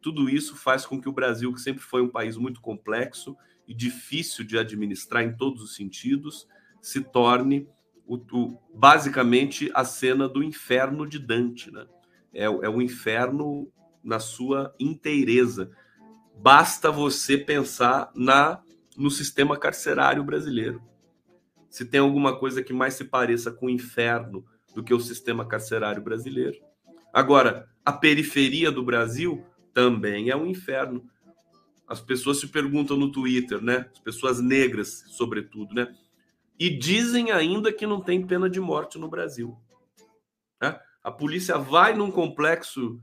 tudo isso faz com que o Brasil, que sempre foi um país muito complexo e difícil de administrar em todos os sentidos, se torne o, o, basicamente a cena do inferno de Dante. Né? É, é o inferno na sua inteireza. Basta você pensar na no sistema carcerário brasileiro. Se tem alguma coisa que mais se pareça com o inferno do que o sistema carcerário brasileiro. Agora, a periferia do Brasil também é um inferno. As pessoas se perguntam no Twitter, né? As pessoas negras, sobretudo, né? E dizem ainda que não tem pena de morte no Brasil. Né? A polícia vai num complexo,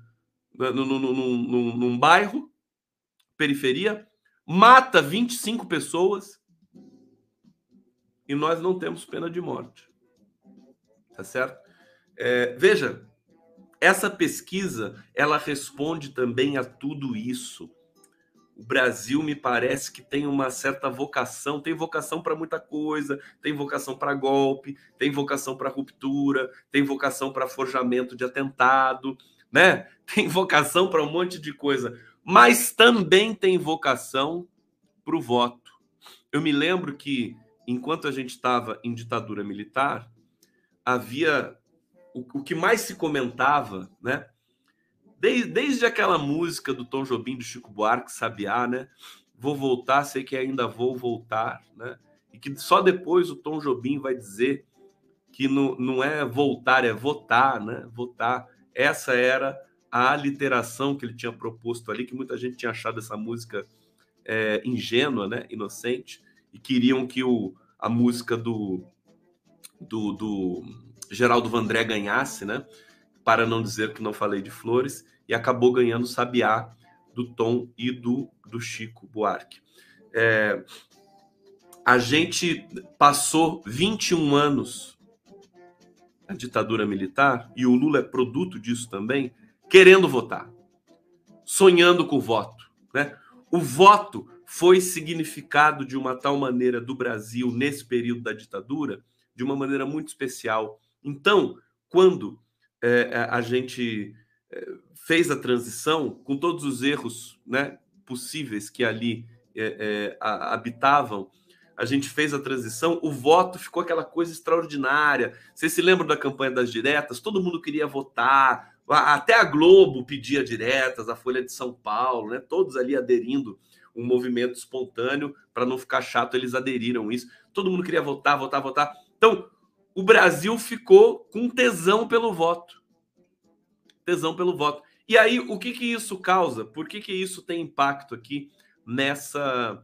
num, num, num, num bairro, periferia, mata 25 pessoas e nós não temos pena de morte. Tá certo? É, veja, essa pesquisa ela responde também a tudo isso. O Brasil me parece que tem uma certa vocação, tem vocação para muita coisa, tem vocação para golpe, tem vocação para ruptura, tem vocação para forjamento de atentado, né? Tem vocação para um monte de coisa, mas também tem vocação para o voto. Eu me lembro que enquanto a gente estava em ditadura militar, havia o, o que mais se comentava, né? Desde, desde aquela música do Tom Jobim, do Chico Buarque, Sabiá, né? Vou voltar, sei que ainda vou voltar, né? E que só depois o Tom Jobim vai dizer que não, não é voltar, é votar, né? Votar. Essa era a literação que ele tinha proposto ali, que muita gente tinha achado essa música é, ingênua, né? Inocente, e queriam que o, a música do, do, do Geraldo Vandré ganhasse, né? Para não dizer que não falei de flores, e acabou ganhando Sabiá do Tom e do, do Chico Buarque. É, a gente passou 21 anos a ditadura militar, e o Lula é produto disso também, querendo votar, sonhando com o voto. Né? O voto foi significado de uma tal maneira do Brasil nesse período da ditadura, de uma maneira muito especial. Então, quando é, a gente fez a transição, com todos os erros né, possíveis que ali é, é habitavam, a gente fez a transição, o voto ficou aquela coisa extraordinária. Vocês se lembram da campanha das diretas? Todo mundo queria votar, até a Globo pedia diretas, a Folha de São Paulo, né? todos ali aderindo um movimento espontâneo, para não ficar chato, eles aderiram isso. Todo mundo queria votar, votar, votar. Então, o Brasil ficou com tesão pelo voto. Tesão pelo voto. E aí, o que, que isso causa? Por que, que isso tem impacto aqui nessa,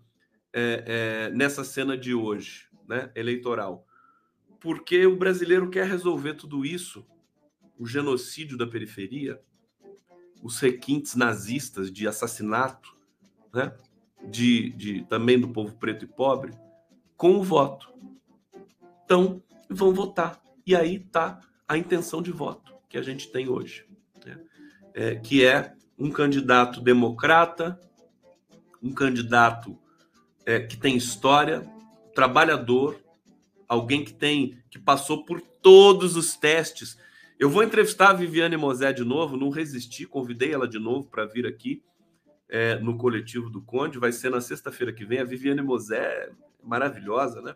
é, é, nessa cena de hoje, né, eleitoral? Porque o brasileiro quer resolver tudo isso, o genocídio da periferia, os requintes nazistas de assassinato, né, de, de também do povo preto e pobre, com o voto. Então, vão votar. E aí está a intenção de voto que a gente tem hoje? É, que é um candidato democrata, um candidato é, que tem história, trabalhador, alguém que tem que passou por todos os testes. Eu vou entrevistar a Viviane Mosé de novo, não resisti, convidei ela de novo para vir aqui é, no coletivo do Conde. Vai ser na sexta-feira que vem. A Viviane Mosé é maravilhosa, né?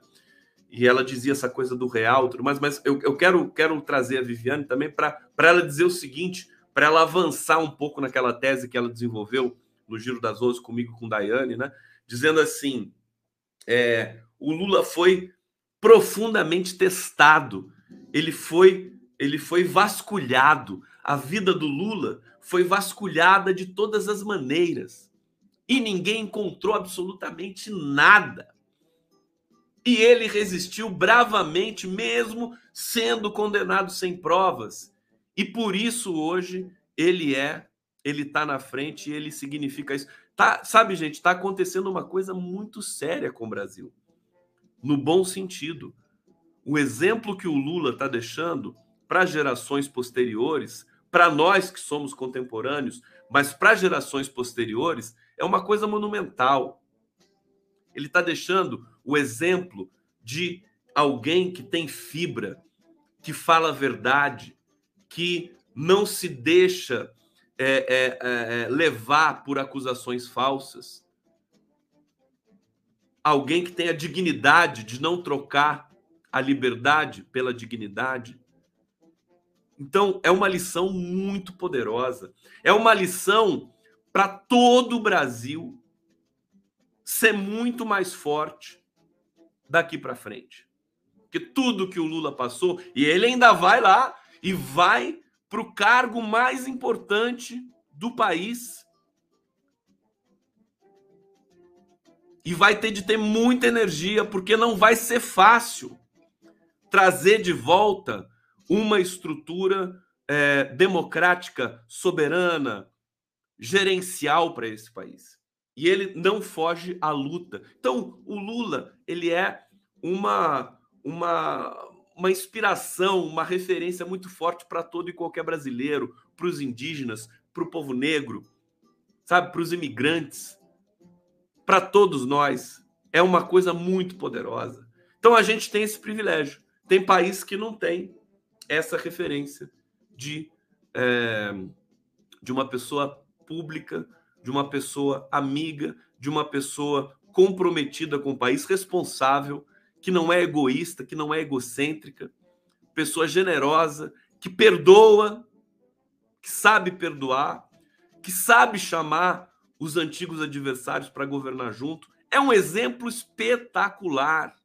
e ela dizia essa coisa do real, tudo mais, mas eu, eu quero, quero trazer a Viviane também para ela dizer o seguinte, para ela avançar um pouco naquela tese que ela desenvolveu no Giro das Onze comigo com Daiane, né? Dizendo assim: é, o Lula foi profundamente testado, ele foi, ele foi vasculhado. A vida do Lula foi vasculhada de todas as maneiras e ninguém encontrou absolutamente nada e ele resistiu bravamente, mesmo sendo condenado sem provas. E por isso hoje ele é, ele está na frente ele significa isso. Tá, sabe, gente, está acontecendo uma coisa muito séria com o Brasil, no bom sentido. O exemplo que o Lula está deixando para gerações posteriores, para nós que somos contemporâneos, mas para gerações posteriores, é uma coisa monumental. Ele está deixando o exemplo de alguém que tem fibra, que fala a verdade, que não se deixa é, é, é, é, levar por acusações falsas. Alguém que tem a dignidade de não trocar a liberdade pela dignidade. Então, é uma lição muito poderosa. É uma lição para todo o Brasil ser muito mais forte daqui para frente. Porque tudo que o Lula passou, e ele ainda vai lá e vai para o cargo mais importante do país. e vai ter de ter muita energia, porque não vai ser fácil trazer de volta uma estrutura é, democrática, soberana, gerencial para esse país. E ele não foge à luta. Então, o Lula, ele é uma, uma, uma inspiração, uma referência muito forte para todo e qualquer brasileiro, para os indígenas, para o povo negro, sabe, para os imigrantes, para todos nós. É uma coisa muito poderosa. Então a gente tem esse privilégio. Tem país que não tem essa referência de, é, de uma pessoa pública, de uma pessoa amiga, de uma pessoa comprometida com o país, responsável, que não é egoísta, que não é egocêntrica, pessoa generosa, que perdoa, que sabe perdoar, que sabe chamar os antigos adversários para governar junto. É um exemplo espetacular.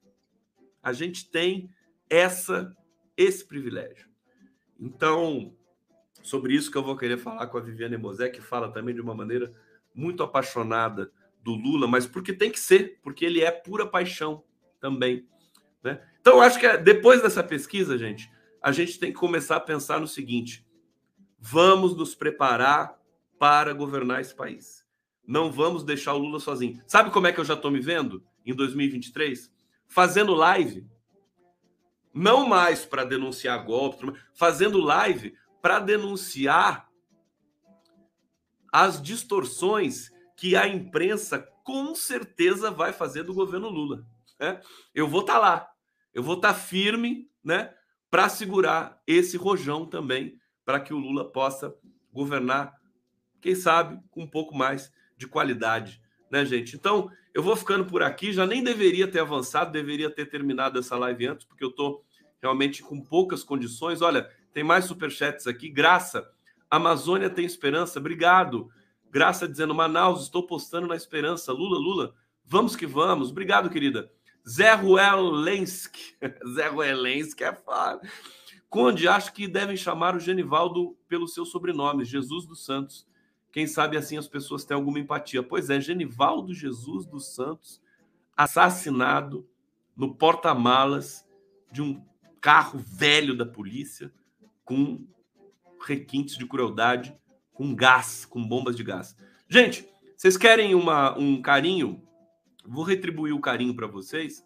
A gente tem essa esse privilégio. Então, sobre isso que eu vou querer falar com a Viviane Mosé, que fala também de uma maneira muito apaixonada do Lula, mas porque tem que ser, porque ele é pura paixão também. Né? Então, acho que é, depois dessa pesquisa, gente, a gente tem que começar a pensar no seguinte: vamos nos preparar para governar esse país. Não vamos deixar o Lula sozinho. Sabe como é que eu já estou me vendo em 2023? Fazendo live. Não mais para denunciar golpe, fazendo live para denunciar as distorções que a imprensa com certeza vai fazer do governo Lula. Né? Eu vou estar tá lá, eu vou estar tá firme, né, para segurar esse rojão também, para que o Lula possa governar, quem sabe, com um pouco mais de qualidade, né, gente? Então, eu vou ficando por aqui, já nem deveria ter avançado, deveria ter terminado essa live antes, porque eu estou realmente com poucas condições. Olha, tem mais superchats aqui. Graça, Amazônia tem esperança. Obrigado. Graça dizendo, Manaus, estou postando na esperança. Lula, Lula, vamos que vamos. Obrigado, querida. Zé Ruelensky. Zé Ruelensky é foda. Conde, acho que devem chamar o Genivaldo pelo seu sobrenome, Jesus dos Santos. Quem sabe assim as pessoas têm alguma empatia. Pois é, Genivaldo Jesus dos Santos, assassinado no porta-malas de um carro velho da polícia com requintes de crueldade, com gás, com bombas de gás. Gente, vocês querem uma, um carinho? Vou retribuir o carinho para vocês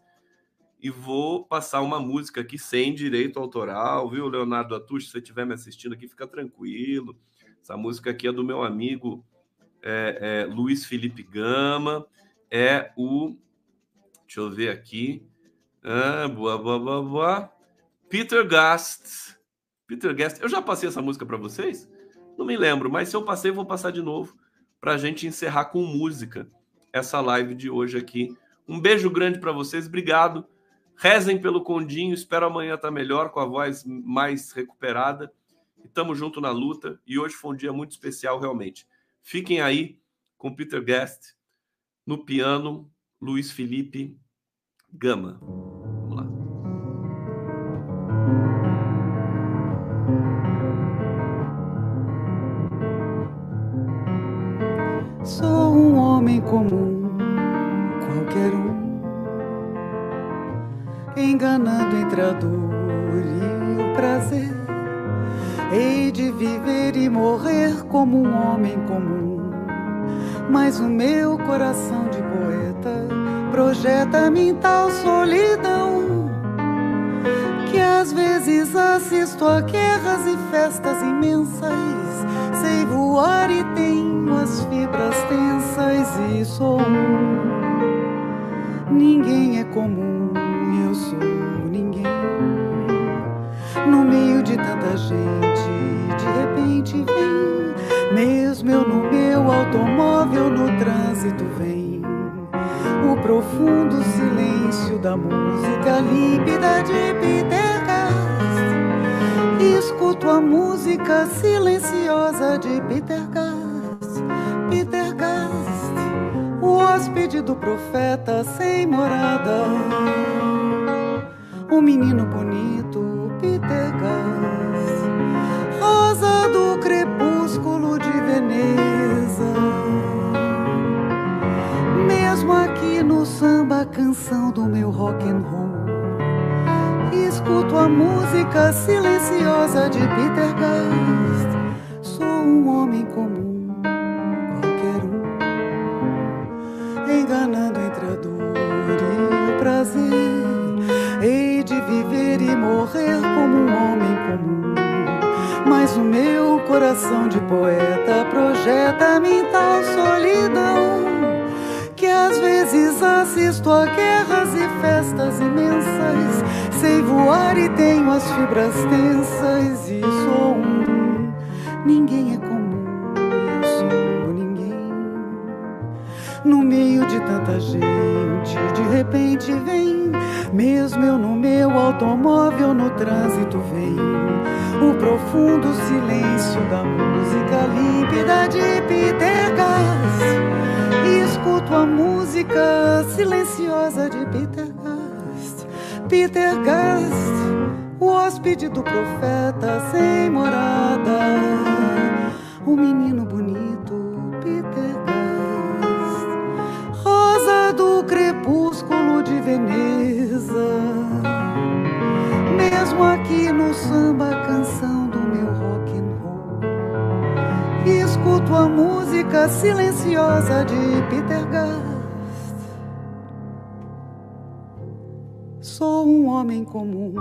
e vou passar uma música aqui sem direito autoral, viu, Leonardo Atush? Se você estiver me assistindo aqui, fica tranquilo. Essa música aqui é do meu amigo é, é, Luiz Felipe Gama. É o. Deixa eu ver aqui. Ah, boa, boa, boa, boa. Peter Gast. Peter Guest, eu já passei essa música para vocês? Não me lembro, mas se eu passei, vou passar de novo para a gente encerrar com música essa live de hoje aqui. Um beijo grande para vocês, obrigado. Rezem pelo Condinho, espero amanhã estar tá melhor, com a voz mais recuperada. E estamos junto na luta. E hoje foi um dia muito especial, realmente. Fiquem aí com Peter Guest no piano, Luiz Felipe Gama. Comum, qualquer um, enganando entre a dor e o prazer. Hei de viver e morrer como um homem comum, mas o meu coração de poeta projeta-me tal solidão às vezes assisto a guerras e festas imensas, sei voar e tenho as fibras tensas e sou. Ninguém é comum, eu sou ninguém. No meio de tanta gente, de repente vem, mesmo eu no meu automóvel no trânsito vem. O profundo silêncio da música límpida de Peter. Escuto a música silenciosa de Peter Gast. Peter Gast, o hóspede do profeta sem morada. O menino bonito, Peter Gast, rosa do crepúsculo de Veneza. Mesmo aqui no canção do meu rock and roll. Escuto a música silenciosa de Peter Gast. Sou um homem comum, qualquer um, enganando entre a dor e o prazer. Hei de viver e morrer como um homem comum. Mas o meu coração de poeta projeta-me tal solidão que às vezes assisto a guerras e festas imensas. Sei voar e tenho as fibras tensas e sou um. Ninguém é comum, eu sou ninguém. No meio de tanta gente, de repente vem, mesmo eu no meu automóvel no trânsito vem. O profundo silêncio da música límpida de Peter Gass escuto a música silenciosa de Peter Gast. Peter Gast, o hóspede do profeta sem morada. O menino bonito, Peter Gast. Rosa do crepúsculo de Veneza. Mesmo aqui no samba, canção do meu rock and roll. Escuto a música silenciosa de Peter Gast. Sou um homem comum